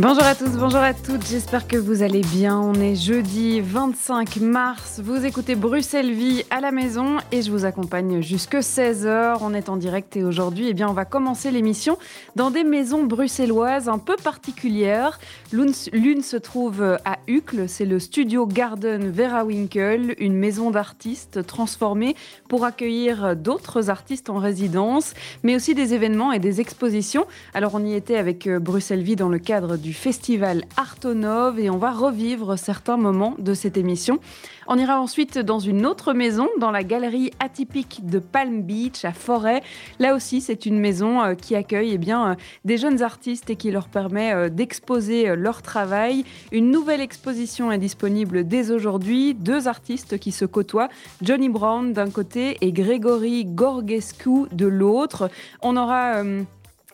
Bonjour à tous, bonjour à toutes, j'espère que vous allez bien. On est jeudi 25 mars, vous écoutez Bruxelles Vie à la maison et je vous accompagne jusque 16h. On est en direct et aujourd'hui, eh bien, on va commencer l'émission dans des maisons bruxelloises un peu particulières. L'une se trouve à Uccle, c'est le studio Garden Vera Winkle, une maison d'artistes transformée pour accueillir d'autres artistes en résidence, mais aussi des événements et des expositions. Alors on y était avec Bruxelles Vie dans le cadre du festival Artonov et on va revivre certains moments de cette émission. On ira ensuite dans une autre maison, dans la galerie atypique de Palm Beach à Forêt. Là aussi, c'est une maison euh, qui accueille eh bien, euh, des jeunes artistes et qui leur permet euh, d'exposer leur travail. Une nouvelle exposition est disponible dès aujourd'hui. Deux artistes qui se côtoient, Johnny Brown d'un côté et Grégory Gorgescu de l'autre. On aura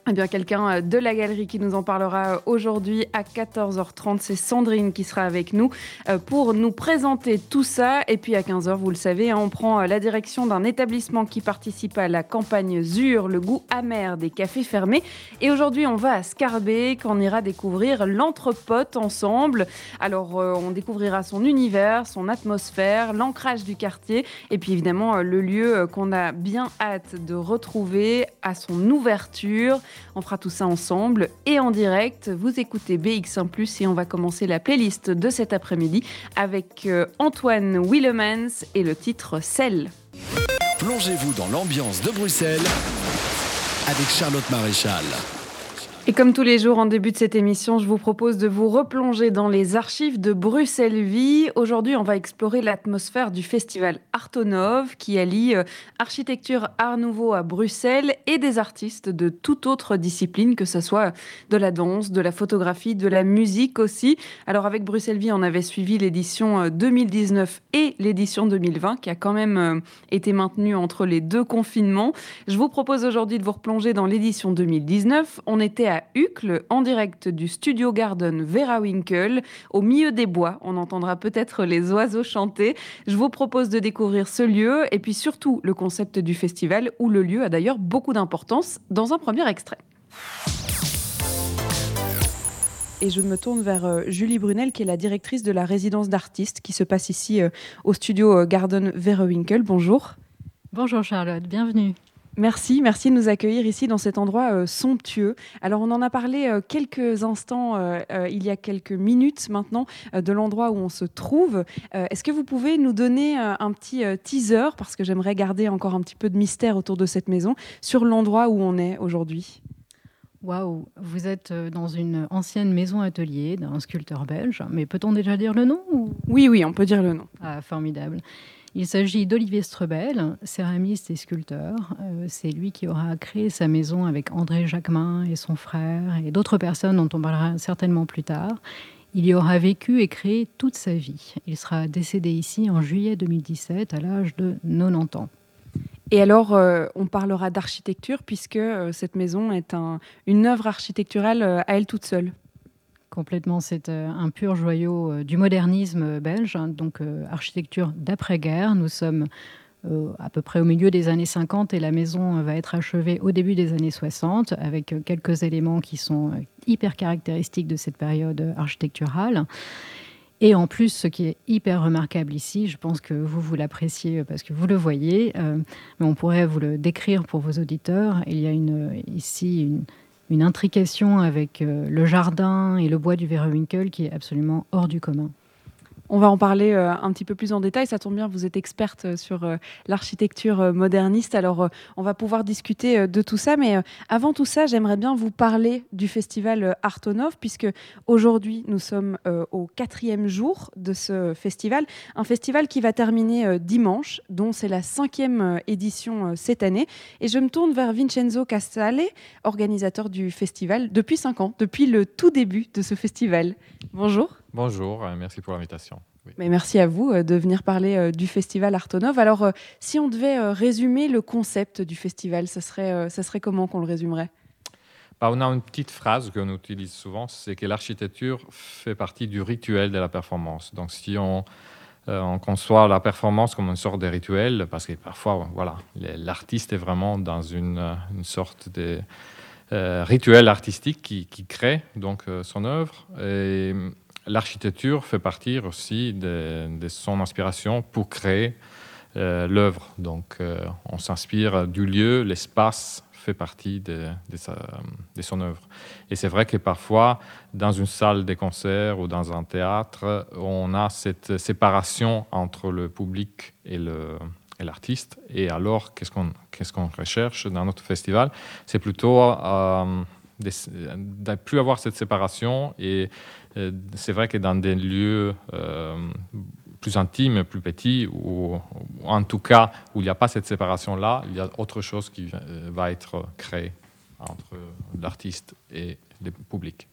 eh bien, quelqu'un euh, de la galerie qui nous en parlera euh, aujourd'hui à 14h30, c'est Sandrine qui sera avec nous euh, pour nous présenter tout ça. Et puis à 15h, vous le savez, hein, on prend la direction d'un établissement qui participe à la campagne ZUR, le goût amer des cafés fermés. Et aujourd'hui, on va à Scarbeck, on ira découvrir l'entrepote ensemble. Alors, on découvrira son univers, son atmosphère, l'ancrage du quartier, et puis évidemment le lieu qu'on a bien hâte de retrouver à son ouverture. On fera tout ça ensemble et en direct. Vous écoutez BX1 ⁇ et on va commencer la playlist de cet après-midi avec euh, Antoine Willemans et le titre Celle. Plongez-vous dans l'ambiance de Bruxelles avec Charlotte Maréchal. Et comme tous les jours en début de cette émission, je vous propose de vous replonger dans les archives de Bruxelles Vie. Aujourd'hui, on va explorer l'atmosphère du festival Artonov qui allie euh, architecture art nouveau à Bruxelles et des artistes de toute autre discipline, que ce soit de la danse, de la photographie, de la musique aussi. Alors avec Bruxelles Vie, on avait suivi l'édition 2019 euh, et l'édition 2020 qui a quand même euh, été maintenue entre les deux confinements. Je vous propose aujourd'hui de vous replonger dans l'édition 2019. On était à Uccle, en direct du Studio Garden Vera Winkle, au milieu des bois. On entendra peut-être les oiseaux chanter. Je vous propose de découvrir ce lieu et puis surtout le concept du festival, où le lieu a d'ailleurs beaucoup d'importance, dans un premier extrait. Et je me tourne vers euh, Julie Brunel, qui est la directrice de la résidence d'artistes qui se passe ici euh, au studio euh, Garden Vera Winkle. Bonjour. Bonjour Charlotte, bienvenue. Merci, merci de nous accueillir ici dans cet endroit euh, somptueux. Alors on en a parlé euh, quelques instants, euh, il y a quelques minutes maintenant, de l'endroit où on se trouve. Est-ce que vous pouvez nous donner un petit teaser, parce que j'aimerais garder encore un petit peu de mystère autour de cette maison, sur l'endroit où on est aujourd'hui? Waouh, vous êtes dans une ancienne maison atelier d'un sculpteur belge, mais peut-on déjà dire le nom Oui, oui, on peut dire le nom. Ah, formidable. Il s'agit d'Olivier Strebel, céramiste et sculpteur. Euh, c'est lui qui aura créé sa maison avec André Jacquemin et son frère et d'autres personnes dont on parlera certainement plus tard. Il y aura vécu et créé toute sa vie. Il sera décédé ici en juillet 2017 à l'âge de 90 ans. Et alors, euh, on parlera d'architecture puisque euh, cette maison est une œuvre architecturale à elle toute seule. Complètement, c'est euh, un pur joyau euh, du modernisme belge, hein, donc euh, architecture d'après-guerre. Nous sommes à peu près au milieu des années 50 et la maison va être achevée au début des années 60 avec quelques éléments qui sont hyper caractéristiques de cette période architecturale. Et en plus, ce qui est hyper remarquable ici, je pense que vous, vous l'appréciez parce que vous le voyez, mais on pourrait vous le décrire pour vos auditeurs. Il y a une, ici une, une intrication avec euh, le jardin et le bois du Verewinkel qui est absolument hors du commun. On va en parler euh, un petit peu plus en détail. Ça tombe bien, vous êtes experte euh, sur euh, l'architecture moderniste. Alors, on va pouvoir discuter de tout ça. Mais avant tout ça, j'aimerais bien vous parler du festival Artonov, puisque aujourd'hui, nous sommes au quatrième jour de ce festival. Un festival qui va terminer dimanche, dont c'est la cinquième édition cette année. Et je me tourne vers Vincenzo Casale, organisateur du festival depuis cinq ans, depuis le tout début de ce festival. Bonjour. Bonjour, merci pour l'invitation. Mais merci à vous de venir parler du festival Artonov. Alors, si on devait résumer le concept du festival, ça serait, ça serait comment qu'on le résumerait? Bah, on a une petite phrase qu'on utilise souvent, c'est que l'architecture fait partie du rituel de la performance. Donc si on, euh, on conçoit la performance comme une sorte de rituel, parce que parfois, voilà, l'artiste est vraiment dans une, euh, sorte de euh, rituel artistique qui, crée donc son œuvre. Et l'architecture fait partie aussi de, de, son inspiration pour créer l'œuvre. Donc, on s'inspire du lieu, l'espace, fait partie de, de, son œuvre. Et c'est vrai que parfois, dans une salle de concert ou dans un théâtre, on a cette séparation entre le public et l'artiste. Et alors, qu'est-ce qu'on recherche dans notre festival? C'est plutôt euh, de ne plus avoir cette séparation. Et euh, c'est vrai que dans des lieux euh, plus intime, plus petit, ou, en tout cas où il n'y a pas cette séparation-là, il y a autre chose qui euh, va être créée entre l'artiste et le public.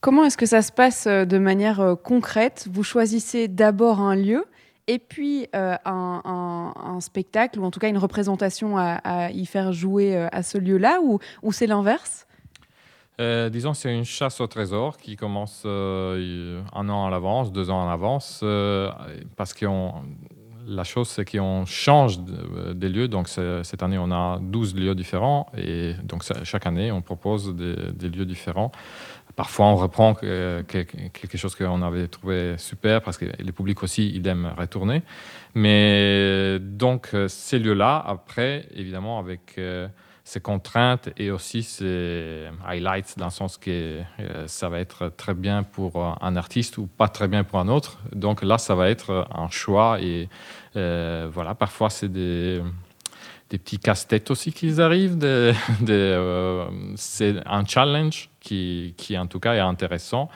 Comment est-ce que ça se passe euh, de manière euh, concrète? Vous choisissez d'abord un lieu et puis un, spectacle, ou en tout cas une représentation à, y faire jouer à ce lieu-là, ou c'est l'inverse? Euh, disons, c'est une chasse au trésor qui commence euh, un an à l'avance, deux ans à l'avance, euh, parce que la chose, c'est qu'on change des lieux. Donc, cette année, on a 12 lieux différents, et donc chaque année, on propose des, lieux différents. Parfois, on reprend quelque chose qu'on avait trouvé super, parce que les publics aussi, ils aiment retourner. Mais donc, ces lieux-là, après, évidemment, avec ses contraintes et aussi ses highlights dans le sens que euh, ça va être très bien pour euh, un artiste ou pas très bien pour un autre. Donc là, ça va être un choix et euh, voilà, parfois c'est des, petits casse-têtes aussi qui arrivent. c'est un challenge qui, qui, en tout cas, est intéressant.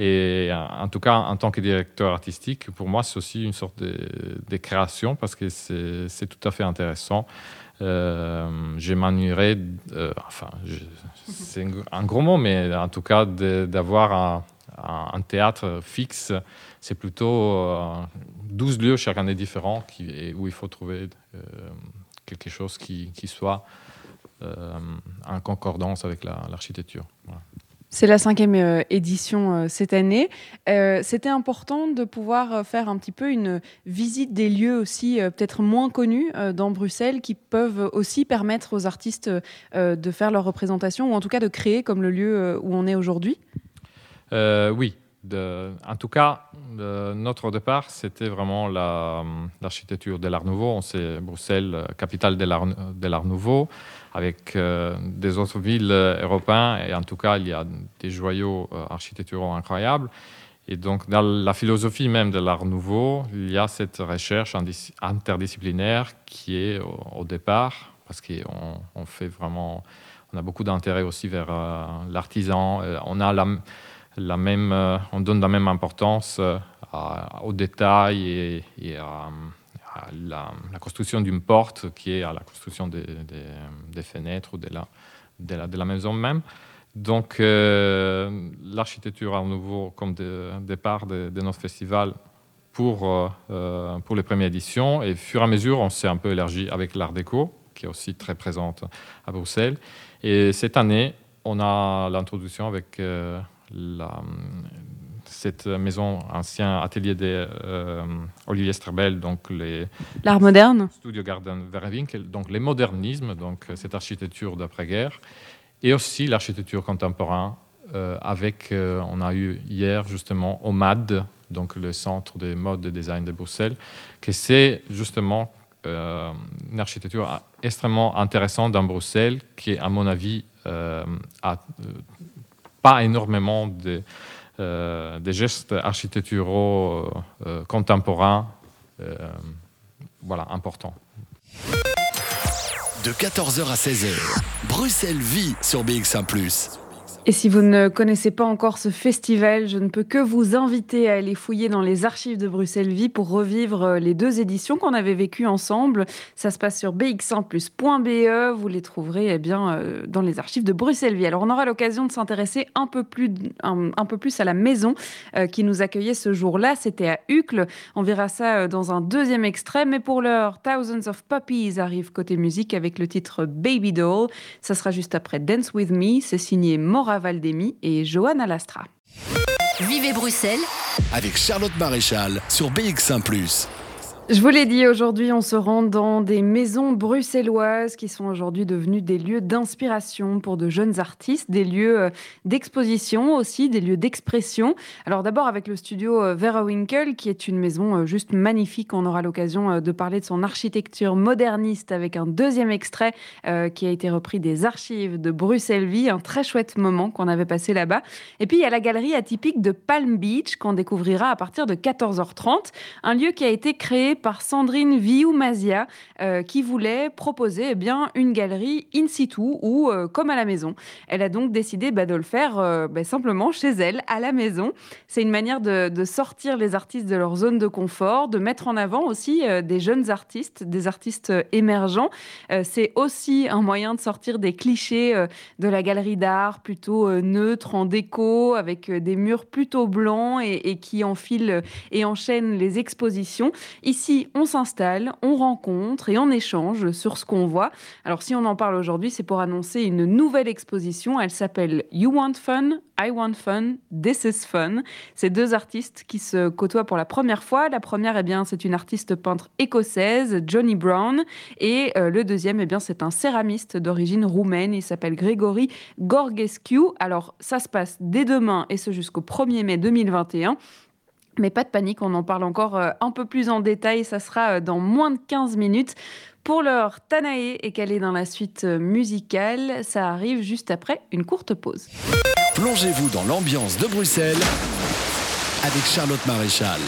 Et en tout cas, en tant que directeur artistique, pour moi, c'est aussi une sorte de, création parce que c'est tout à fait intéressant euh, je m'ennuierais, euh, enfin, c'est un gros mot, mais en tout cas, d'avoir un, théâtre fixe, c'est plutôt 12 euh, lieux chaque année différents où il faut trouver quelque chose qui soit en concordance avec l'architecture. C'est la cinquième euh, édition euh, cette année. Euh, c'était important de pouvoir faire un petit peu une visite des lieux aussi peut-être moins connus dans Bruxelles qui peuvent aussi permettre aux artistes de faire leur représentation ou en tout cas de créer comme le lieu où on est aujourd'hui Oui. En tout cas, notre départ, c'était vraiment l'architecture de l'Art Nouveau. On sait Bruxelles, capitale de l'Art Nouveau avec euh, des autres villes euh, européennes. Et en tout cas, il y a des joyaux euh, architecturaux incroyables. Et donc, dans la philosophie même de l'art nouveau, il y a cette recherche interdisciplinaire qui est au, départ, parce qu'on on fait vraiment, on a beaucoup d'intérêt aussi vers l'artisan. on a la, même, on donne la même importance aux détails et, à la, construction d'une porte qui est à la construction des, fenêtres ou de la, maison même. Donc, euh, l'architecture à nouveau comme départ de, notre festival pour, euh, euh, pour les premières éditions. Et fur et à mesure, on s'est un peu élargi avec l'art déco, qui est aussi très présente à Bruxelles. Et cette année, on a l'introduction avec la, cette maison, ancien atelier de euh, Olivier Strebel, donc les l'art moderne, Studio Garden Verwinkel, donc les modernismes, donc euh, cette architecture d'après-guerre, et aussi l'architecture contemporaine. Euh, avec, on a eu hier justement au MAD, donc le centre des modes de design de Bruxelles, que c'est justement une architecture extrêmement intéressante dans Bruxelles, qui, à mon avis, a pas énormément de euh, gestes architecturaux euh, euh, contemporains voilà, importants. De 14h à 16h, Bruxelles vit sur BX1 ⁇ Et si vous ne connaissez pas encore ce festival, je ne peux que vous inviter à aller fouiller dans les archives de Bruxelles Vie pour revivre euh, les deux éditions qu'on avait vécues ensemble. Ça se passe sur bx1plus.be. Vous les trouverez eh bien, euh, dans les archives de Bruxelles Vie. Alors on aura l'occasion de s'intéresser un, peu plus, un, peu plus à la maison euh, qui nous accueillait ce jour-là. C'était à Uccle. On verra ça dans un deuxième extrait. Mais pour l'heure, Thousands of Puppies arrive côté musique avec le titre Baby Doll. Ça sera juste après Dance With Me. C'est signé Mora Valdemi et Johanna Lastra. Vivez Bruxelles avec Charlotte Maréchal sur BX1 ⁇ je vous l'ai dit, aujourd'hui, on se rend dans des maisons bruxelloises qui sont aujourd'hui devenues des lieux d'inspiration pour de jeunes artistes, des lieux euh, d'exposition aussi, des lieux d'expression. Alors d'abord avec le studio euh, Vera Winkle, qui est une maison euh, juste magnifique. On aura l'occasion de parler de son architecture moderniste avec un deuxième extrait qui a été repris des archives de Bruxelles Vie, un très chouette moment qu'on avait passé là-bas. Et puis il y a la galerie atypique de Palm Beach qu'on découvrira à partir de 14h30, un lieu qui a été créé par Sandrine Vioumazia euh, qui voulait proposer eh bien, une galerie in situ ou euh, comme à la maison. Elle a donc décidé bah, de le faire euh, bah, simplement chez elle, à la maison. C'est une manière de, sortir les artistes de leur zone de confort, de mettre en avant aussi des jeunes artistes, des artistes émergents. C'est aussi un moyen de sortir des clichés de la galerie d'art plutôt neutre, en déco, avec des murs plutôt blancs et, et qui enfilent et enchaînent les expositions. Ici, on s'installe, on rencontre et on échange sur ce qu'on voit. Alors si on en parle aujourd'hui, c'est pour annoncer une nouvelle exposition. Elle s'appelle You Want Fun, I Want Fun, This is Fun. C'est deux artistes qui se côtoient pour la première fois. La première, eh bien, c'est une artiste peintre écossaise, Johnny Brown, et euh, le deuxième, eh bien, c'est un céramiste d'origine roumaine. Il s'appelle Grégory Gorgescu. Alors, ça se passe dès demain et ce jusqu'au 1er mai 2021. Mais pas de panique, on en parle encore euh, un peu plus en détail, ça sera euh, dans moins de 15 minutes. Pour l'heure, Tanae est calée dans la suite euh, musicale, ça arrive juste après une courte pause. Plongez-vous dans l'ambiance de Bruxelles avec Charlotte Maréchal.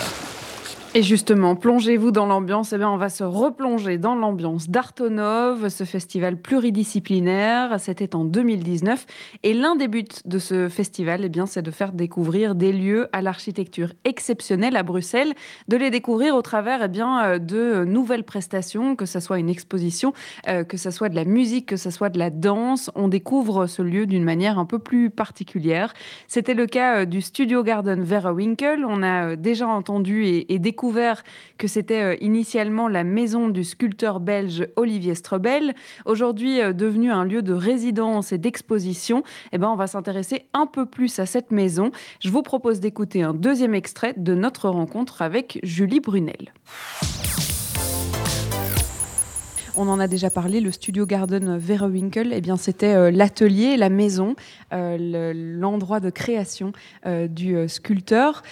Et justement, plongez-vous dans l'ambiance. Eh bien, on va se replonger dans l'ambiance d'Artonov, ce festival pluridisciplinaire. C'était en 2019. Et l'un des buts de ce festival, eh bien, c'est de faire découvrir des lieux à l'architecture exceptionnelle à Bruxelles, de les découvrir au travers eh bien, euh, de nouvelles prestations, que ce soit une exposition, euh, que ce soit de la musique, que ce soit de la danse. On découvre ce lieu d'une manière un peu plus particulière. C'était le cas euh, du Studio Garden Vera Winkle. On a déjà entendu et découvert que c'était euh, initialement la maison du sculpteur belge Olivier Strebel, aujourd'hui euh, devenu un lieu de résidence et d'exposition. Eh ben, on va s'intéresser un peu plus à cette maison. Je vous propose d'écouter un deuxième extrait de notre rencontre avec Julie Brunel. On en a déjà parlé, le studio Garden Vera Winkle, eh bien c'était euh, l'atelier, la maison, l'endroit de création du sculpteur.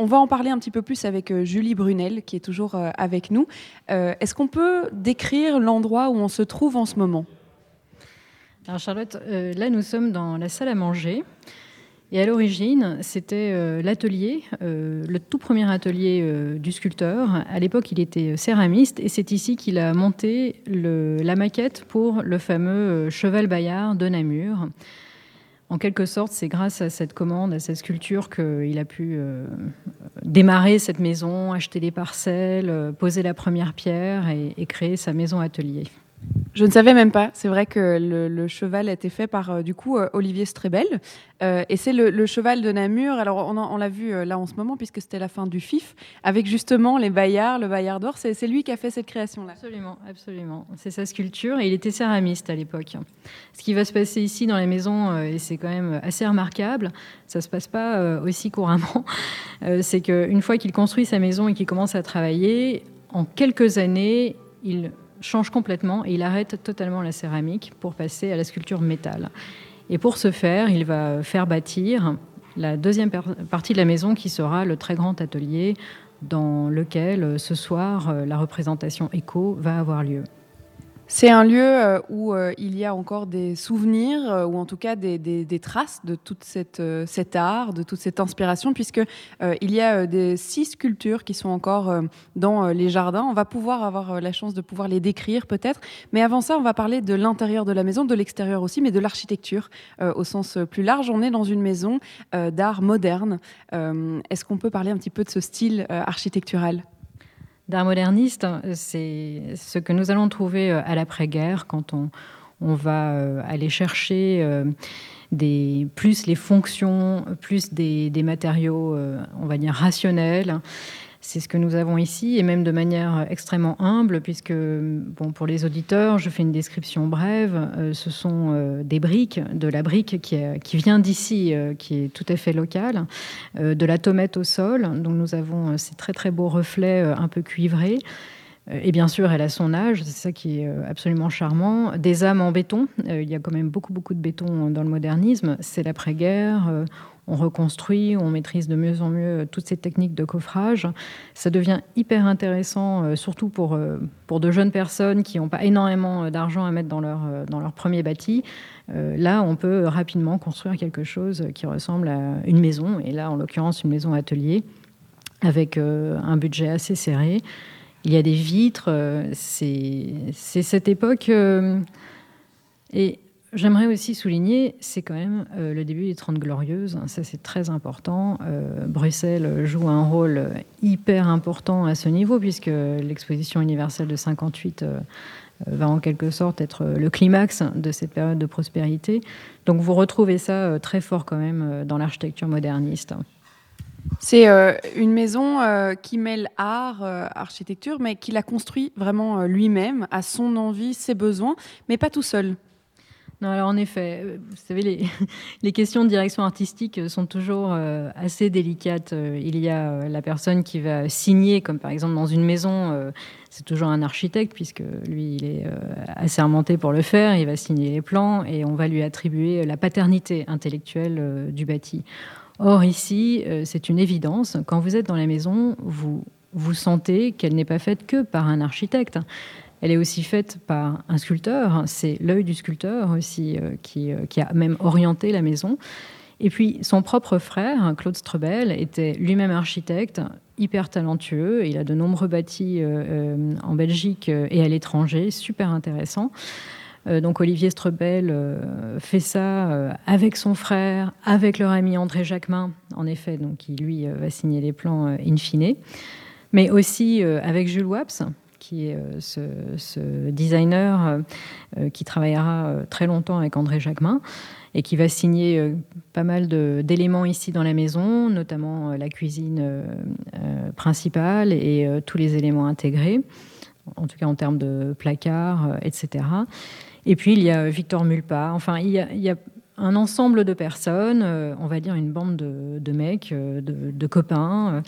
On va en parler un petit peu plus avec euh, Julie Brunel, qui est toujours euh, avec nous. Euh, est-ce qu'on peut décrire l'endroit où on se trouve en ce moment? Alors Charlotte, là nous sommes dans la salle à manger. Et à l'origine, c'était l'atelier, le tout premier atelier du sculpteur. À l'époque, il était céramiste et c'est ici qu'il a monté la maquette pour le fameux cheval Bayard de Namur. En quelque sorte, c'est grâce à cette commande, à cette sculpture qu'il a pu euh, démarrer cette maison, acheter des parcelles, euh, poser la première pierre et, et créer sa maison atelier. Je ne savais même pas. C'est vrai que le, cheval a été fait par euh, du coup euh, Olivier Strebel. Euh, et c'est le, cheval de Namur. Alors on, l'a vu là en ce moment puisque c'était la fin du FIF avec justement les Bayards, le Bayard d'or. C'est, lui qui a fait cette création-là. Absolument, absolument. C'est sa sculpture et il était céramiste à l'époque. Ce qui va se passer ici dans les maisons, et c'est quand même assez remarquable, ça se passe pas aussi couramment, c'est qu'une fois qu'il construit sa maison et qu'il commence à travailler, en quelques années, il change complètement et il arrête totalement la céramique pour passer à la sculpture métal. Et pour ce faire, il va faire bâtir la deuxième partie de la maison qui sera le très grand atelier dans lequel ce soir la représentation écho va avoir lieu. C'est un lieu euh, où euh, il y a encore des souvenirs, euh, ou en tout cas des, traces de cette, cet art, de toute cette inspiration, puisque il y a des six sculptures qui sont encore dans les jardins. On va pouvoir avoir la chance de pouvoir les décrire peut-être, mais avant ça, on va parler de l'intérieur de la maison, de l'extérieur aussi, mais de l'architecture au sens plus large. On est dans une maison d'art moderne. Est-ce qu'on peut parler un petit peu de ce style architectural? D'art moderniste, c'est ce que nous allons trouver euh, à l'après-guerre quand on, va euh, aller chercher euh, des, plus les fonctions, plus des matériaux, on va dire, rationnels c'est ce que nous avons ici, et même de manière extrêmement humble, puisque bon, pour les auditeurs, je fais une description brève. Euh, ce sont euh, des briques, de la brique qui, vient d'ici, euh, qui est tout à fait locale, de la tomate au sol. Donc nous avons ces très très beaux reflets un peu cuivrés. Et bien sûr, elle a son âge, c'est ça qui est absolument charmant. Des âmes en béton, il y a quand même beaucoup beaucoup de béton dans le modernisme. C'est l'après-guerre on reconstruit, on maîtrise de mieux en mieux toutes ces techniques de coffrage. Ça devient hyper intéressant, euh, surtout pour, euh, pour de jeunes personnes qui n'ont pas énormément euh, d'argent à mettre dans leur, dans leur premier bâti. là, on peut rapidement construire quelque chose qui ressemble à une maison, et là, en l'occurrence, une maison atelier, avec un budget assez serré. Il y a des vitres, c'est cette époque. et J'aimerais aussi souligner, c'est quand même euh, le début des Trente Glorieuses, ça c'est très important. Euh, Bruxelles joue un rôle hyper important à ce niveau, puisque l'exposition universelle de 58 euh, va en quelque sorte être le climax de cette période de prospérité. Donc vous retrouvez ça très fort quand même dans l'architecture moderniste. C'est une maison qui mêle art, architecture, mais qui l'a construit vraiment lui-même, à son envie, ses besoins, mais pas tout seul. Non, alors en effet, euh, vous savez, les, les, questions de direction artistique sont toujours euh, assez délicates. Euh, il y a la personne qui va signer, comme par exemple dans une maison, c'est toujours un architecte, puisque lui, il est assermenté pour le faire, il va signer les plans et on va lui attribuer la paternité intellectuelle du bâti. Or, ici, c'est une évidence. Quand vous êtes dans la maison, vous, vous sentez qu'elle n'est pas faite que par un architecte. Elle est aussi faite par un sculpteur. C'est l'œil du sculpteur aussi euh, euh, qui, a même orienté la maison. Et puis son propre frère, Claude Strebel, était lui-même architecte, hyper talentueux. Il a de nombreux bâtis euh, en Belgique et à l'étranger, super intéressant. Donc Olivier Strebel fait ça avec son frère, avec leur ami André Jacquemin, en effet, donc qui lui va signer les plans in fine, mais aussi avec Jules Waps, qui est euh, ce, designer euh, euh, qui travaillera très longtemps avec André Jacquemin et qui va signer pas mal d'éléments ici dans la maison, notamment la cuisine principale et tous les éléments intégrés, en tout cas en termes de placards, etc. Et puis il y a Victor Mulpa. Enfin, il y a, un ensemble de personnes, on va dire une bande de, mecs, de copains,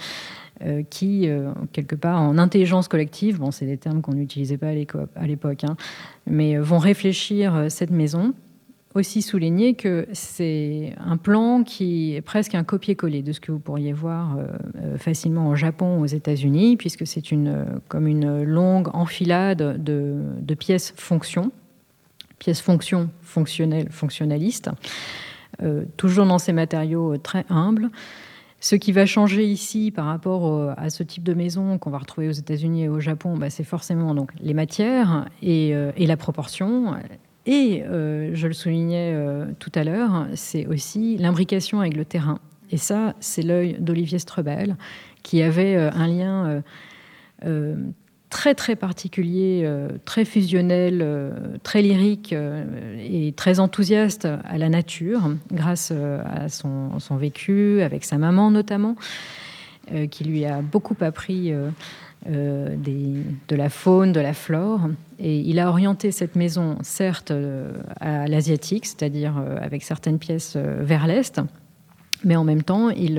euh, qui, euh, quelque part, en intelligence collective, bon, c'est des termes qu'on n'utilisait pas à l'époque, hein, mais euh, vont réfléchir cette maison. Aussi souligner que c'est un plan qui est presque un copier-coller de ce que vous pourriez voir facilement au Japon, aux États-Unis, puisque c'est une, comme une longue enfilade de, de pièces fonctions, pièces fonctions fonctionnelles, fonctionnalistes, toujours dans ces matériaux très humbles. Ce qui va changer ici par rapport à ce type de maison qu'on va retrouver aux États-Unis et au Japon, bah, c'est forcément donc les matières et, euh, la proportion. Et euh, je le soulignais euh, tout à l'heure, c'est aussi l'imbrication avec le terrain. Et ça, c'est l'œil d'Olivier Strebel, qui avait un lien très très particulier, euh, très fusionnel, euh, très lyrique euh, et très enthousiaste à la nature, grâce à son, vécu, avec sa maman notamment, qui lui a beaucoup appris de la faune, de la flore. Et il a orienté cette maison, certes, à l'asiatique, c'est-à-dire avec certaines pièces vers l'est, mais en même temps, il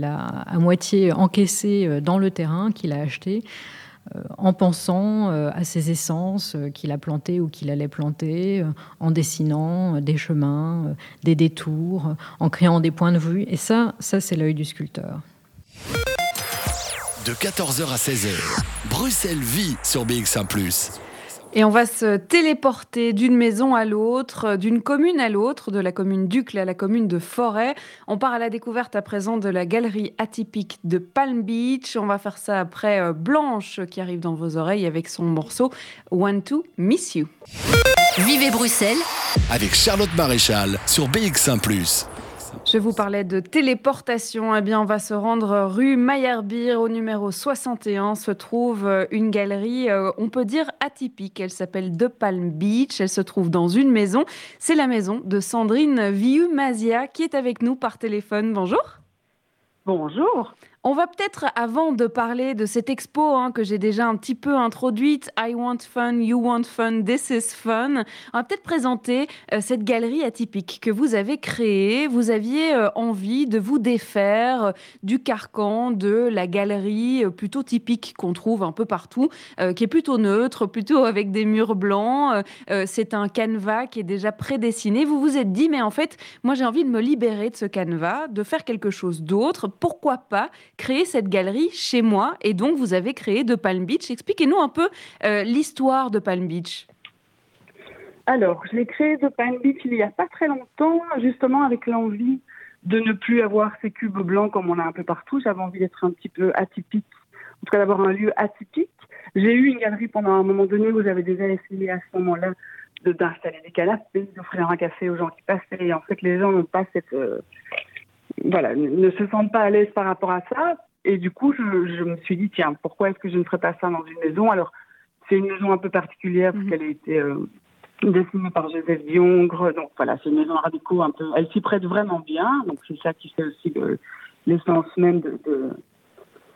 l'a à moitié encaissé dans le terrain qu'il a acheté en pensant euh, à ses essences euh, qu'il a plantées ou qu'il allait planter, en dessinant des chemins, des détours, en créant des points de vue. Et ça, ça c'est l'œil du sculpteur. De 14h à 16h, Bruxelles vit sur BX1 ⁇ Et on va se téléporter d'une maison à l'autre, d'une commune à l'autre, de la commune d'Ucle à la commune de Forêt. On part à la découverte à présent de la galerie atypique de Palm Beach. On va faire ça après euh, Blanche qui arrive dans vos oreilles avec son morceau Want to Miss You. Vivez Bruxelles avec Charlotte Maréchal sur BX1 ⁇ je vous parlais de téléportation. Eh bien, on va se rendre rue Meyerbeer au numéro 61. Se trouve euh, une galerie, euh, on peut dire atypique. Elle s'appelle De Palm Beach. Elle se trouve dans une maison. C'est la maison de Sandrine Viu-Mazia qui est avec nous par téléphone. Bonjour. Bonjour. On va peut-être, avant de parler de cette expo hein, que j'ai déjà un petit peu introduite, I want fun, you want fun, this is fun, on va peut-être présenter euh, cette galerie atypique que vous avez créée. Vous aviez euh, envie de vous défaire euh, du carcan de la galerie plutôt typique qu'on trouve un peu partout, qui est plutôt neutre, plutôt avec des murs blancs. C'est un canevas qui est déjà prédessiné. Vous vous êtes dit, mais en fait, moi j'ai envie de me libérer de ce canevas, de faire quelque chose d'autre. Pourquoi pas créer cette galerie chez moi et donc vous avez créé de Palm Beach. Expliquez-nous un peu euh, l'histoire de Palm Beach. Alors, je l'ai créé de Palm Beach il n'y a pas très longtemps, justement avec l'envie de ne plus avoir ces cubes blancs comme on a un peu partout. J'avais envie d'être un petit peu atypique, en tout cas d'avoir un lieu atypique. J'ai eu une galerie pendant un moment donné où j'avais déjà essayé à ce moment-là d'installer des canapés, d'offrir un café aux gens qui passaient. Et en fait, les gens n'ont pas cette, euh, voilà, ne se sentent pas à l'aise par rapport à ça. Et du coup, je, me suis dit, tiens, pourquoi est-ce que je ne ferais pas ça dans une maison? Alors, c'est une maison un peu particulière parce mhm. qu'elle a été euh, dessinée par Joseph Diongre. Donc voilà, c'est une maison radicaux un peu. Elle s'y prête vraiment bien. Donc c'est ça qui fait aussi l'essence même de,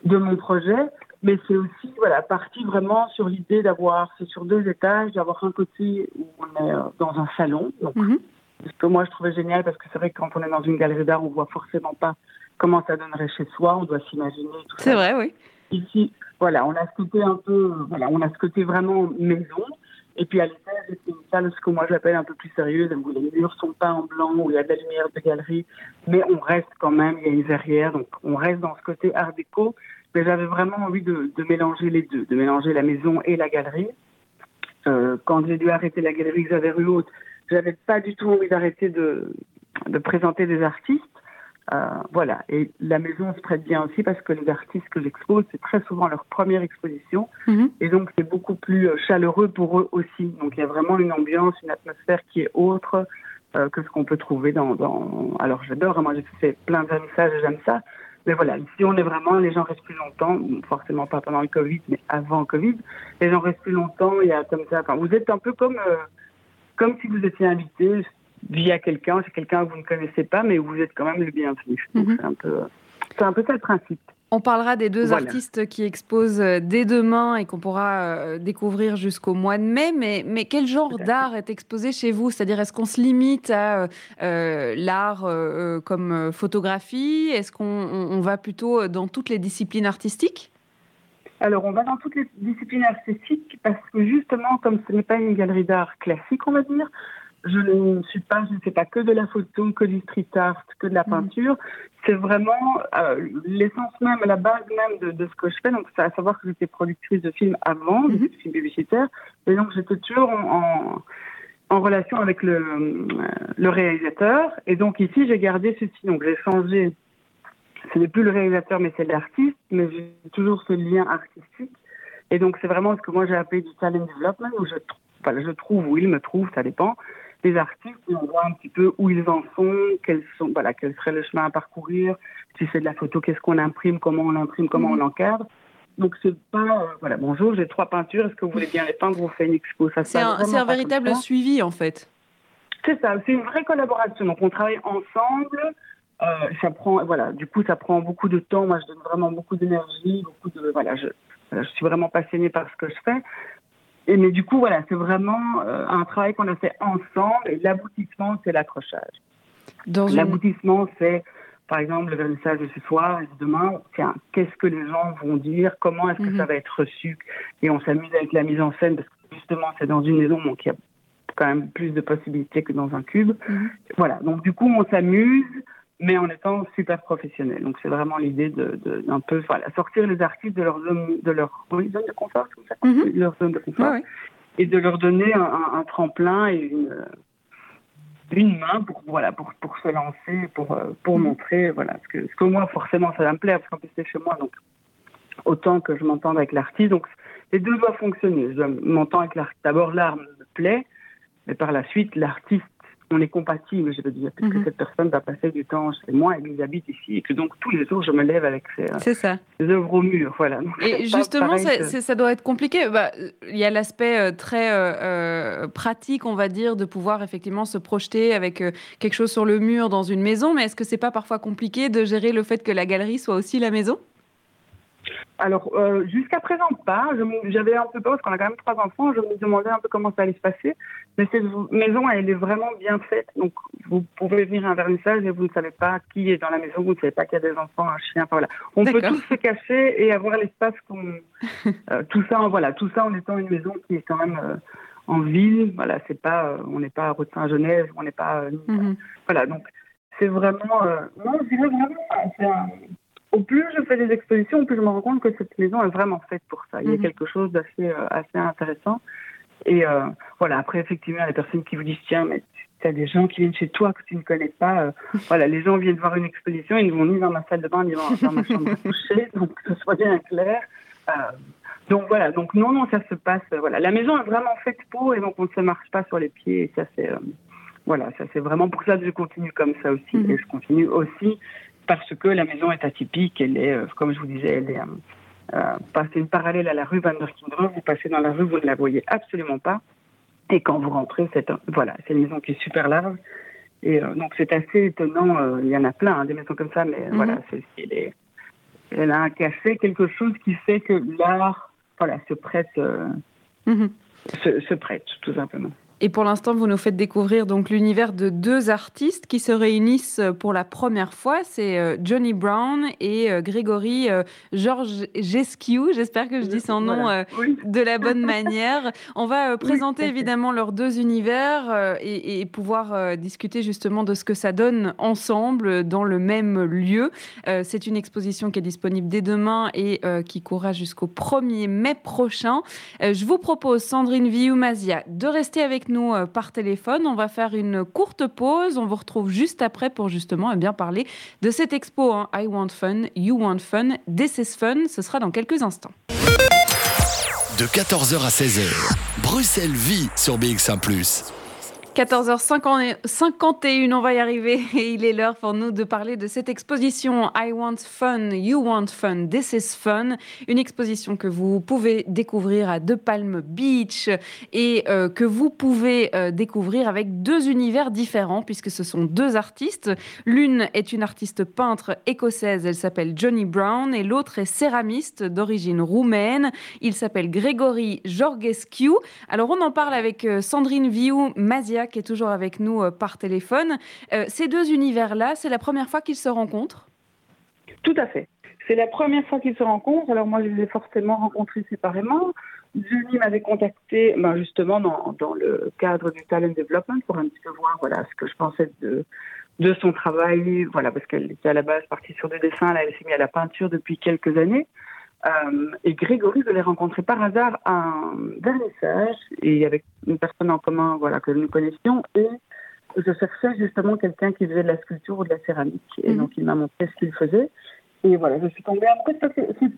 de, mon projet. Mais c'est aussi voilà parti vraiment sur l'idée d'avoir, c'est sur deux étages, d'avoir un côté où on est euh, dans un salon. Donc, mhm ce que moi je trouvais génial parce que c'est vrai que quand on est dans une galerie d'art, on voit forcément pas comment ça donnerait chez soi, on doit s'imaginer. C'est vrai, oui. Ici, voilà, on a ce côté un peu, voilà, on a ce côté vraiment maison. Et puis à l'étage, c'est une salle, ce que moi j'appelle un peu plus sérieuse, où les murs sont peints en blanc, où il y a de la lumière de galerie, mais on reste quand même, il y a une verrière, donc on reste dans ce côté art déco. Mais j'avais vraiment envie de, de, mélanger les deux, de mélanger la maison et la galerie. Euh, quand j'ai dû arrêter la galerie que j'avais rue Haute, j'avais pas du tout envie d'arrêter de, de présenter des artistes. Euh, voilà. Et la maison se prête bien aussi parce que les artistes que j'expose, c'est très souvent leur première exposition. Mhm. Et donc, c'est beaucoup plus euh, chaleureux pour eux aussi. Donc, il y a vraiment une ambiance, une atmosphère qui est autre euh, que ce qu'on peut trouver dans, dans... Alors, j'adore. Hein, moi, j'ai fait plein de messages, j'aime ça. Mais voilà, ici, on est vraiment, les gens restent plus longtemps, forcément pas pendant le Covid, mais avant le Covid. Les gens restent plus longtemps, il y a comme ça. Enfin, vous êtes un peu comme comme si vous étiez invité via quelqu'un, c'est quelqu'un que vous ne connaissez pas, mais vous êtes quand même le bienvenu. C'est un peu, c'est un peu ça le principe. On parlera des deux artistes qui exposent euh, dès demain et qu'on pourra euh, découvrir jusqu'au mois de mai. Mais, mais quel genre d'art est exposé chez vous? C'est-à-dire, est-ce qu'on se limite à euh, l'art comme photographie? Est-ce qu'on va plutôt dans toutes les disciplines artistiques? Alors, on va dans toutes les disciplines artistiques parce que justement, comme ce n'est pas une galerie d'art classique, on va dire, je ne suis pas, je ne fais pas que de la photo, que du street art, que de la mhm. peinture. C'est vraiment euh, l'essence même, la base même de, ce que je fais. Donc, c'est à savoir que j'étais productrice de films avant, de mhm. films publicitaires, et donc j'étais toujours en, en, relation avec le, euh, le réalisateur. Et donc ici, j'ai gardé ceci. Donc, j'ai changé ce n'est plus le réalisateur, mais c'est l'artiste, mais j'ai toujours ce lien artistique. Et donc, c'est vraiment ce que moi j'ai appelé du talent development, où je, enfin, je trouve, où il me trouve, ça dépend, des artistes, et on voit un petit peu où ils en sont, quels sont, voilà, quel serait le chemin à parcourir, si c'est de la photo, qu'est-ce qu'on imprime, comment on l'imprime, comment on mhm. l'encadre. Donc c'est pas euh, voilà bonjour j'ai trois peintures est-ce que vous voulez bien les peindre vous faites une expo ça c'est un, un véritable suivi en fait c'est ça c'est une vraie collaboration donc on travaille ensemble euh, ça prend, voilà, du coup, ça prend beaucoup de temps. Moi, je donne vraiment beaucoup d'énergie, beaucoup de, voilà, je, je suis vraiment passionnée par ce que je fais. Et mais du coup, voilà, c'est vraiment euh, un travail qu'on a fait ensemble. Et l'aboutissement, c'est l'accrochage. L'aboutissement, c'est, par exemple, le vernissage de ce soir et de demain. Tiens, qu'est-ce que les gens vont dire? Comment est-ce que mhm. ça va être reçu? Et on s'amuse avec la mise en scène parce que justement, c'est dans une maison donc il y a quand même plus de possibilités que dans un cube. Mhm. Voilà. Donc du coup, on s'amuse mais en étant super professionnel. Donc c'est vraiment l'idée de, d'un peu voilà, sortir les artistes de leur zone de leur zone de confort, comme ça, mhm. leur zone de confort, et de leur donner un, tremplin et une, une main pour voilà pour, pour se lancer, pour pour mhm. montrer voilà ce que ce que moi forcément ça va me plaire parce qu'en plus c'est chez moi donc autant que je m'entende avec l'artiste donc les deux doivent fonctionner. Je m'entends avec l'artiste. D'abord l'art me plaît, mais par la suite l'artiste on est compatible, je veux dire, puisque mhm. cette personne va passer du temps chez moi et qu'ils habitent ici, et que donc tous les jours je me lève avec ces, ça. œuvres au mur, voilà. et justement, ça, doit être compliqué. Bah, il y a l'aspect euh, très euh, euh, pratique, on va dire, de pouvoir effectivement se projeter avec quelque chose sur le mur dans une maison, mais est-ce que c'est pas parfois compliqué de gérer le fait que la galerie soit aussi la maison? Alors, euh, jusqu'à présent, pas. J'avais un peu peur parce qu'on a quand même trois enfants. Je me demandais un peu comment ça allait se passer. Mais cette maison, elle est vraiment bien faite. Donc, vous pouvez venir à un vernissage et vous ne savez pas qui est dans la maison. Vous ne savez pas qu'il y a des enfants, un chien. Enfin, voilà. On peut tous se cacher et avoir l'espace qu'on. Euh, tout ça, voilà, tout ça en étant une maison qui est quand même euh, en ville. Voilà, c'est pas, on n'est pas à Saint-Genève, on n'est pas. Mhm. Voilà, donc c'est vraiment. non, je dirais vraiment, c'est un au plus je fais des expositions, au plus je me rends compte que cette maison est vraiment faite pour ça. Il y a mhm. quelque chose d'assez euh, assez intéressant. Et euh, voilà, après, effectivement, il y a des personnes qui vous disent Tiens, mais tu as des gens qui viennent chez toi que tu ne connais pas. Euh, voilà, les gens viennent voir une exposition, ils ne vont ni dans ma salle de bain, ni dans, ma chambre à coucher, donc que ce soit bien clair. donc voilà, donc non, non, ça se passe. voilà, la maison est vraiment faite pour, et donc on ne se marche pas sur les pieds. Et ça, c'est. voilà, ça c'est vraiment pour ça que je continue comme ça aussi. Mhm. Et je continue aussi parce que la maison est atypique. Elle est, euh, comme je vous disais, elle est euh, euh une parallèle à la rue Van der Vous passez dans la rue, vous ne la voyez absolument pas. Et quand vous rentrez, c'est voilà, c'est une maison qui est super large. Et euh, donc c'est assez étonnant. il y en a plein hein, des maisons comme ça, mais voilà, mhm. est, elle, a un café, quelque chose qui fait que l'art, voilà, se prête, mhm. se prête tout simplement. Et pour l'instant, vous nous faites découvrir donc l'univers de deux artistes qui se réunissent pour la première fois. C'est euh, Johnny Brown et euh, Grégory euh, Georges Gesquiou. J'espère que je dis son nom de la bonne manière. On va présenter évidemment leurs deux univers et, pouvoir discuter justement de ce que ça donne ensemble dans le même lieu. C'est une exposition qui est disponible dès demain et qui courra jusqu'au 1er mai prochain. Je vous propose, Sandrine Vioumazia, de rester avec nous nous euh, par téléphone. On va faire une courte pause. On vous retrouve juste après pour justement eh bien parler de cette expo hein. I Want Fun, You Want Fun, This is Fun. Ce sera dans quelques instants. De 14h à 16h, Bruxelles vit sur BX1 ⁇ 14h51, on va y arriver et il est l'heure pour nous de parler de cette exposition I Want Fun, You Want Fun, This is Fun, une exposition que vous pouvez découvrir à De Palm Beach et euh, que vous pouvez euh, découvrir avec deux univers différents puisque ce sont deux artistes. L'une est une artiste peintre écossaise, elle s'appelle Johnny Brown et l'autre est céramiste d'origine roumaine, il s'appelle Grégory Georgescu. Alors on en parle avec euh, Sandrine Viou Mazia qui est toujours avec nous euh, par téléphone. Euh, ces deux univers-là, c'est la première fois qu'ils se rencontrent? Tout à fait. C'est la première fois qu'ils se rencontrent. Alors moi, je les ai forcément rencontrés séparément. Johnny m'avait contacté ben justement dans, le cadre du talent development pour un petit peu voir voilà, ce que je pensais de, son travail. Voilà, parce qu'elle était à la base partie sur des dessins, là elle s'est mise à la peinture depuis quelques années. Euh, et Grégory, je l'ai rencontré par hasard à un vernissage et avec une personne en commun voilà, que nous connaissions. Et je cherchais justement quelqu'un qui faisait de la sculpture ou de la céramique. Et mhm. donc, il m'a montré ce qu'il faisait. Et voilà, je suis tombée après. C'est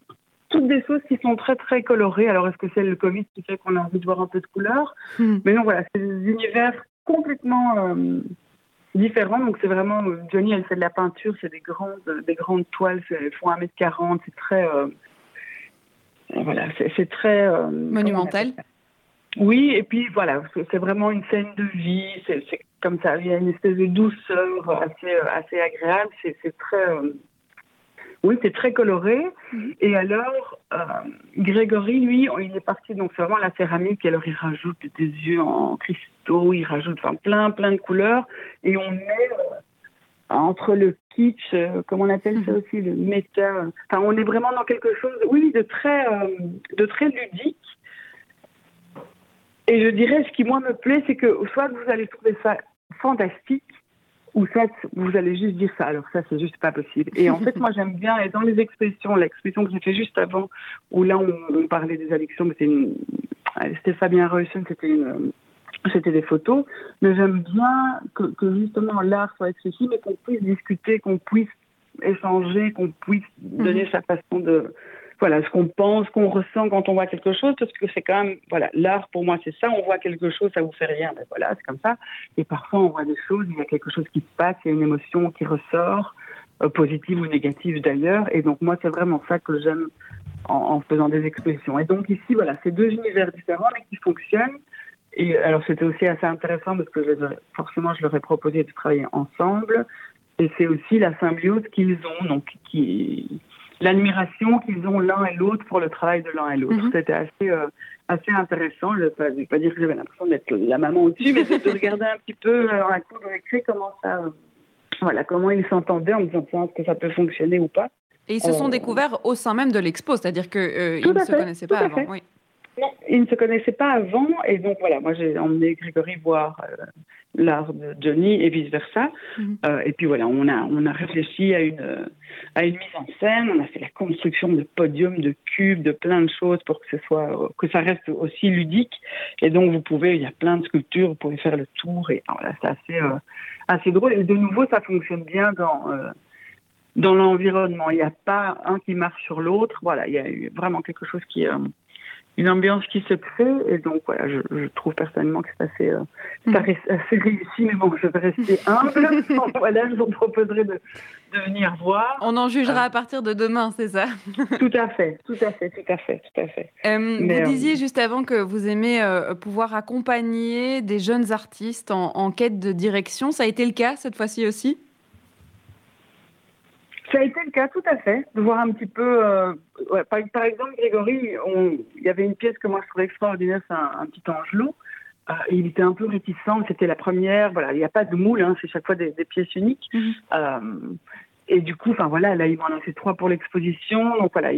toutes des choses qui sont très, très colorées. Alors, est-ce que c'est le Covid qui fait qu'on a envie de voir un peu de couleur mhm. Mais non, voilà, c'est des univers complètement euh, différents. Donc, c'est vraiment. Johnny, elle fait de la peinture, c'est des grandes, des grandes toiles, elles font 1m40, c'est très. Euh, voilà, c'est très euh, monumental. Oui, et puis voilà, c'est vraiment une scène de vie. C'est comme ça, il y a une espèce de douceur assez euh, assez agréable. C'est très euh, oui, c'est très coloré. Mhm. Et alors, Grégory, lui, il est parti, donc c'est vraiment la céramique, et alors il rajoute des yeux en cristaux, il rajoute enfin, plein, plein de couleurs, et on met entre le kitsch, euh, comme on appelle ça mhm. aussi, le méta. Enfin, on est vraiment dans quelque chose, oui, de très, euh, de très ludique. Et je dirais, ce qui moi me plaît, c'est que soit vous allez trouver ça fantastique, ou soit vous allez juste dire ça. Alors ça, c'est juste pas possible. Et en fait, moi, j'aime bien, et dans les expositions, l'exposition que j'ai fait juste avant, où là, on, parlait des addictions, mais c'était Fabien Reusen, c'était une c'était des photos, mais j'aime bien que, que justement l'art soit accessible et qu'on puisse discuter, qu'on puisse échanger, qu'on puisse donner mhm. sa façon de, voilà, ce qu'on pense, qu'on ressent quand on voit quelque chose, parce que c'est quand même, voilà, l'art pour moi c'est ça, on voit quelque chose, ça vous fait rien, ben voilà, c'est comme ça. Et parfois on voit des choses, il y a quelque chose qui se passe, il y a une émotion qui ressort, euh, positive ou négative d'ailleurs, et donc moi c'est vraiment ça que j'aime en, en, faisant des expressions. Et donc ici, voilà, c'est deux univers différents mais qui fonctionnent. Et alors c'était aussi assez intéressant parce que je, forcément je leur ai proposé de travailler ensemble. Et c'est aussi la symbiose qu'ils ont, donc qui l'admiration qu'ils ont l'un et l'autre pour le travail de l'un et l'autre. Mhm. C'était assez euh, assez intéressant. Je ne vais pas dire que j'avais l'impression d'être la maman au-dessus, mais de regarder un petit peu euh, en cours de récré comment ça, euh, voilà, comment ils s'entendaient en me disant est-ce que ça peut fonctionner ou pas. Et ils se sont découverts au sein même de l'expo, c'est-à-dire qu'ils ne se connaissaient pas avant. Oui. Non, ils ne se connaissaient pas avant, et donc voilà, moi j'ai emmené Grégory voir euh, l'art de Johnny et vice versa. Mhm. Euh, et puis voilà, on a on a réfléchi à une à une mise en scène, on a fait la construction de podiums, de cubes, de plein de choses pour que ce soit que ça reste aussi ludique. Et donc vous pouvez, il y a plein de sculptures, vous pouvez faire le tour, et voilà, c'est assez euh, assez drôle. Et de nouveau, ça fonctionne bien dans dans l'environnement. Il n'y a pas un qui marche sur l'autre. Voilà, il y a eu vraiment quelque chose qui une ambiance qui se crée. Et donc, voilà, je, je trouve personnellement que c'est assez, euh, mm. assez, réussi. Mais bon, je vais rester humble. voilà, je vous proposerai de, de, venir voir. On en jugera euh, à partir de demain, c'est ça? Tout à fait, tout à fait, tout à fait, tout à fait. Euh, vous disiez juste avant que vous aimez pouvoir accompagner des jeunes artistes en, en quête de direction. Ça a été le cas cette fois-ci aussi? Ça a été le cas, tout à fait, de voir un petit peu. Euh, par, exemple, Grégory, il y avait une pièce que moi je trouvais extraordinaire, c'est un, petit angelot. Euh, il était un peu réticent, c'était la première. Voilà, il n'y a pas de moule, hein, c'est chaque fois des, pièces uniques. Mhm. Euh, et du coup, enfin voilà, là, il m'en a fait trois pour l'exposition. Donc voilà,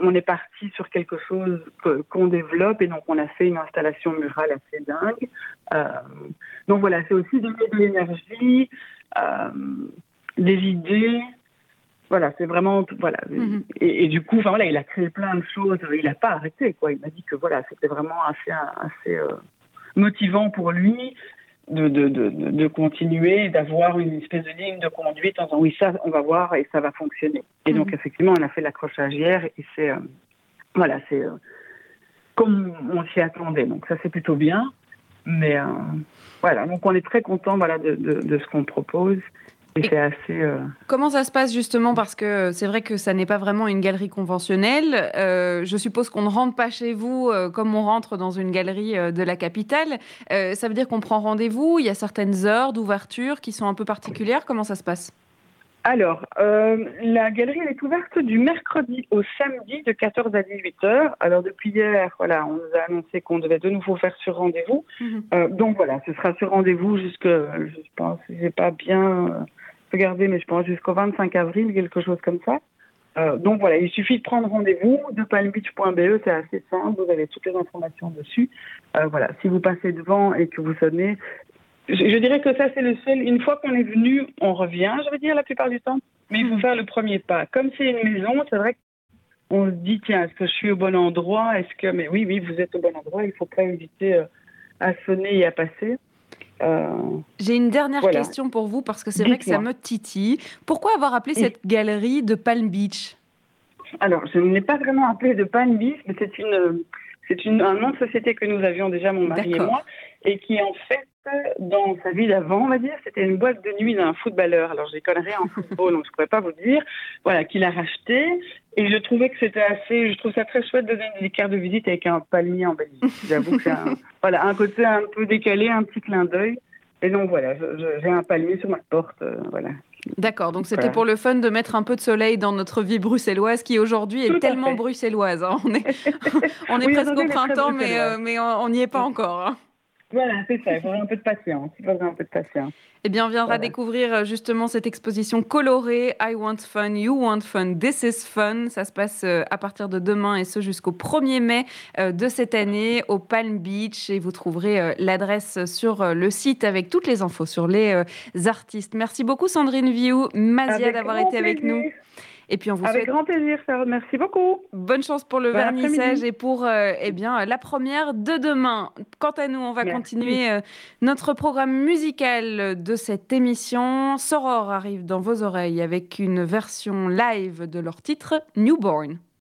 on est parti sur quelque chose qu'on développe et donc on a fait une installation murale assez dingue. donc voilà, c'est aussi donner de l'énergie, des idées, voilà, c'est vraiment voilà. Mhm. Et, du coup, enfin voilà, il a créé plein de choses. Il n'a pas arrêté quoi. Il m'a dit que voilà, c'était vraiment assez assez euh, motivant pour lui de, de, de, de continuer, d'avoir une espèce de ligne de conduite en disant oui ça, on va voir et ça va fonctionner. Et donc mhm. effectivement, on a fait l'accrochage hier et c'est euh, voilà, c'est euh, comme on s'y attendait. Donc ça c'est plutôt bien. Mais voilà, donc on est très content voilà de, de ce qu'on propose assez. Euh, comment ça se passe justement? Parce que c'est vrai que ça n'est pas vraiment une galerie conventionnelle. Euh, je suppose qu'on ne rentre pas chez vous euh, comme on rentre dans une galerie de la capitale. ça veut dire qu'on prend rendez-vous. Il y a certaines heures d'ouverture qui sont un peu particulières. Comment ça se passe? Alors, la galerie elle est ouverte du mercredi au samedi de 14 à 18 heures. Alors depuis hier, voilà, on nous a annoncé qu'on devait de nouveau faire sur rendez-vous. Mhm. donc voilà, ce sera sur rendez-vous jusque, je pense, j'ai pas bien Regardez, mais je pense jusqu'au 25 avril, quelque chose comme ça. Euh, donc voilà, il suffit de prendre rendez-vous de palmbeach.be, c'est assez simple, vous avez toutes les informations dessus. Euh, voilà, si vous passez devant et que vous sonnez, je, dirais que ça c'est le seul. Une fois qu'on est venu, on revient, je veux dire la plupart du temps, mais il faut hmm. faire le premier pas. Comme c'est une maison, c'est vrai qu'on se dit tiens, est-ce que je suis au bon endroit? Est-ce que mais oui, oui, vous êtes au bon endroit. Il faut pas hésiter euh, à sonner et à passer. Euh, J'ai une dernière question pour vous parce que c'est vrai que ça me titille. Pourquoi avoir appelé cette galerie de Palm Beach? Alors, je ne l'ai pas vraiment appelée de Palm Beach, mais c'est une, c'est un nom de société que nous avions déjà, mon mari et moi, et qui en fait, dans sa vie d'avant, on va dire, c'était une boîte de nuit d'un footballeur. Alors, je connais rien en football, donc je ne pourrais pas vous dire. Voilà, qu'il a racheté. Et je trouvais que c'était assez, je trouve ça très chouette de donner des cartes de visite avec un palmier en Belgique. J'avoue que c'est un, voilà, un côté un peu décalé, un petit clin d'œil. Et donc voilà, j'ai un palmier sur ma porte, euh, voilà. D'accord, donc c'était pour le fun de mettre un peu de soleil dans notre vie bruxelloise qui aujourd'hui est tellement bruxelloise. Hein. On est, on est presque au printemps, mais, euh, mais on n'y est pas encore. Hein. Voilà, c'est ça. Il faudrait un peu de patience. Il faudrait un peu de patience. Eh bien, on viendra découvrir euh, justement cette exposition colorée I Want Fun, You Want Fun, This is Fun. Ça se passe euh, à partir de demain et ce jusqu'au 1er mai euh, de cette année au Palm Beach. Et vous trouverez l'adresse sur le site avec toutes les infos sur les artistes. Merci beaucoup Sandrine Viou, Mazia d'avoir été avec nous. Et puis on vous Avec grand plaisir, Charlotte. Merci beaucoup. Bonne chance pour le Bon vernissage et pour euh, eh bien, la première de demain. Quant à nous, on va Merci. continuer euh, notre programme musical de cette émission. Soror arrive dans vos oreilles avec une version live de leur titre Newborn.